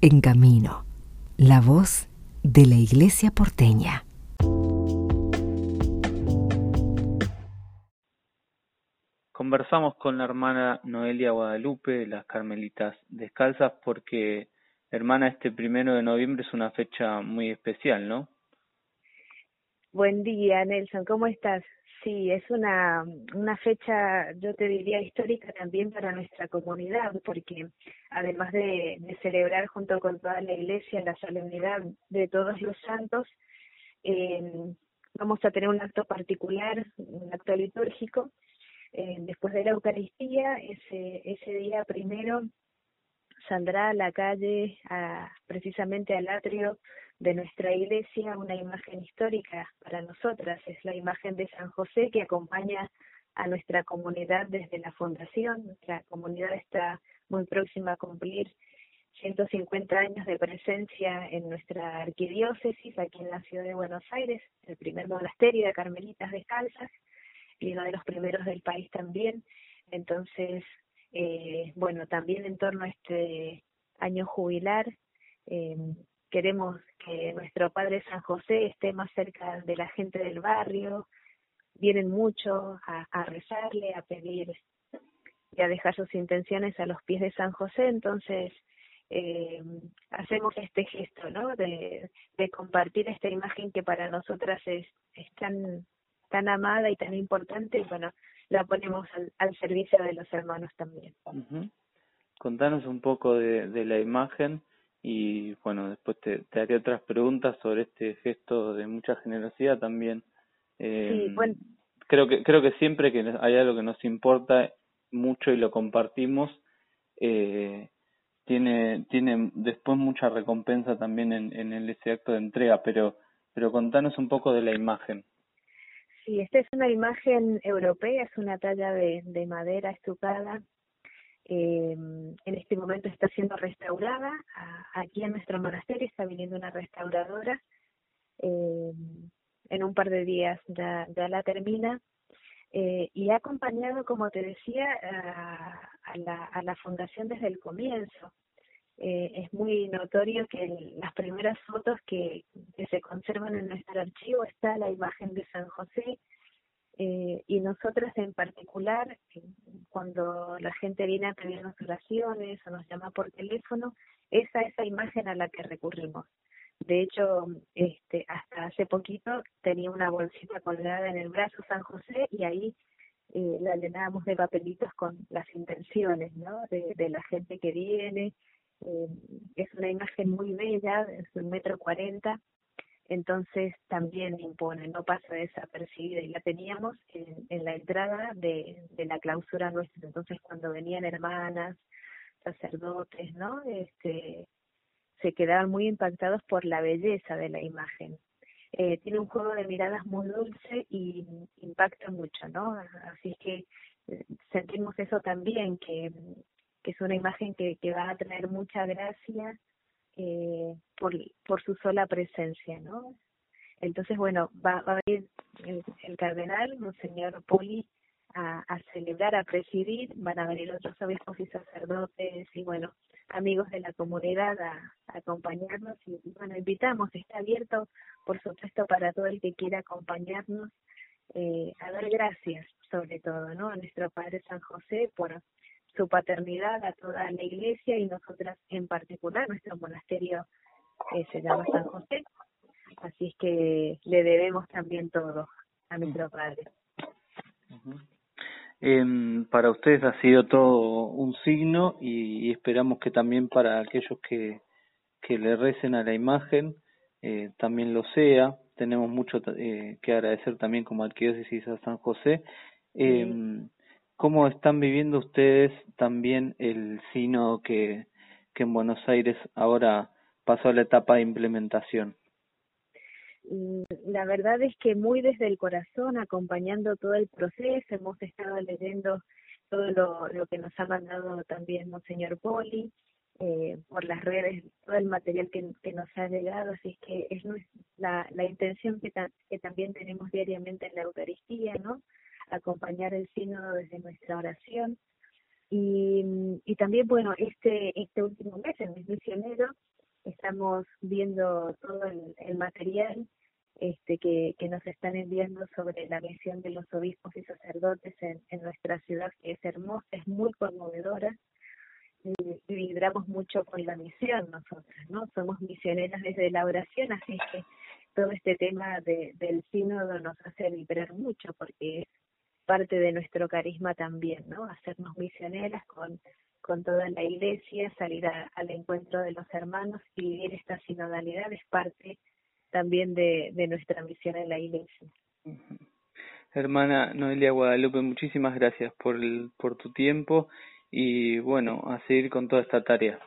En Camino, la voz de la Iglesia porteña. Conversamos con la hermana Noelia Guadalupe de las Carmelitas Descalzas porque, hermana, este primero de noviembre es una fecha muy especial, ¿no? Buen día, Nelson, ¿cómo estás? Sí, es una, una fecha, yo te diría, histórica también para nuestra comunidad, porque además de, celebrar junto con toda la iglesia la solemnidad de todos los santos, eh, vamos a tener un acto particular, un acto litúrgico, eh, después de la Eucaristía, ese, ese día primero saldrá a la calle, a, precisamente al atrio de nuestra iglesia, una imagen histórica para nosotras. Es la imagen de San José que acompaña a nuestra comunidad desde la fundación. Nuestra comunidad está muy próxima a cumplir 150 años de presencia en nuestra arquidiócesis, aquí en la ciudad de Buenos Aires, el primer monasterio de Carmelitas Descalzas y uno de los primeros del país también. Entonces, eh, bueno, también en torno a este año jubilar, eh, queremos que nuestro Padre San José esté más cerca de la gente del barrio, vienen mucho a, rezarle, a pedir y a dejar sus intenciones a los pies de San José, entonces eh, hacemos este gesto, ¿no? De, compartir esta imagen que para nosotras es, tan amada y tan importante, y bueno, la ponemos al, al servicio de los hermanos también. Contanos un poco de la imagen y bueno, después te, te haré otras preguntas sobre este gesto de mucha generosidad también. Eh, sí, bueno. Creo que, creo que siempre que hay algo que nos importa mucho y lo compartimos, eh, tiene, tiene después mucha recompensa también en, en ese acto de entrega, pero, pero contanos un poco de la imagen. Sí, esta es una imagen europea, es una talla de, de madera estucada. Eh, en este momento está siendo restaurada. aquí en nuestro monasterio está viniendo una restauradora. Eh, en un par de días ya, la termina. Eh, y ha acompañado, como te decía, a, a, la, a la fundación desde el comienzo eh, es muy notorio que las primeras fotos que, que se conservan en nuestro archivo está la imagen de San José eh, y nosotras en particular, cuando la gente viene a pedirnos oraciones o nos llama por teléfono, esa esa imagen a la que recurrimos. De hecho, este, hasta hace poquito tenía una bolsita colgada en el brazo San José y ahí eh, la llenábamos de papelitos con las intenciones, ¿no? De, de la gente que viene, eh, es una imagen muy bella, es un metro cuarenta, entonces también impone, no pasa desapercibida y la teníamos en, la entrada de, la clausura nuestra, entonces cuando venían hermanas, sacerdotes, ¿no? Este, se quedaban muy impactados por la belleza de la imagen. Eh, tiene un juego de miradas muy dulce y impacta mucho, ¿no? Así que eh, sentimos eso también, que que es una imagen que, que va a traer mucha gracia eh, por, su sola presencia, ¿no? Entonces, bueno, va, va a venir el, el cardenal, Monseñor Poli, a, a celebrar, a presidir, van a venir otros obispos y sacerdotes y, bueno, amigos de la comunidad a, a acompañarnos y, bueno, invitamos, está abierto, por supuesto, para todo el que quiera acompañarnos, eh, a dar gracias, sobre todo, ¿no? A nuestro Padre San José por su paternidad a toda la iglesia y nosotras en particular, nuestro monasterio eh, se llama San José, así es que le debemos también todo a nuestro Padre. Eh, para ustedes ha sido todo un signo y, y, esperamos que también para aquellos que, que le recen a la imagen eh, también lo sea. Tenemos mucho eh, que agradecer también como arquidiócesis a San José. Eh, sí ¿Cómo están viviendo ustedes también el sino que, en Buenos Aires ahora pasó a la etapa de implementación? Mm, la verdad es que muy desde el corazón, acompañando todo el proceso, hemos estado leyendo todo lo, que nos ha mandado también Monseñor Poli, eh, por las redes, todo el material que, nos ha llegado, así que es la, intención que también tenemos diariamente en la Eucaristía, ¿no? Acompañar el sínodo desde nuestra oración. Y, y también, bueno, este, este último mes, el mes misionero, estamos viendo todo el, material este, que, que, nos están enviando sobre la misión de los obispos y sacerdotes en, nuestra ciudad, que es hermosa, es muy conmovedora y vibramos mucho con la misión nosotras, ¿no? Somos misioneras desde la oración, así que todo este tema de, del sínodo nos hace vibrar mucho porque es parte de nuestro carisma también, ¿no? Hacernos misioneras con, con toda la iglesia, salir al encuentro de los hermanos y vivir esta sinodalidad es parte también de, de nuestra misión en la iglesia. Hermana Noelia Guadalupe, muchísimas gracias por, el, por tu tiempo y bueno, a seguir con toda esta tarea.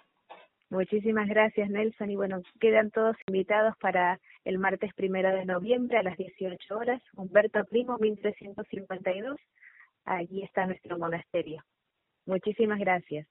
Muchísimas gracias Nelson y bueno, quedan todos invitados para el martes primero de noviembre a las 18 horas, Humberto Primo 1352, allí está nuestro monasterio. Muchísimas gracias.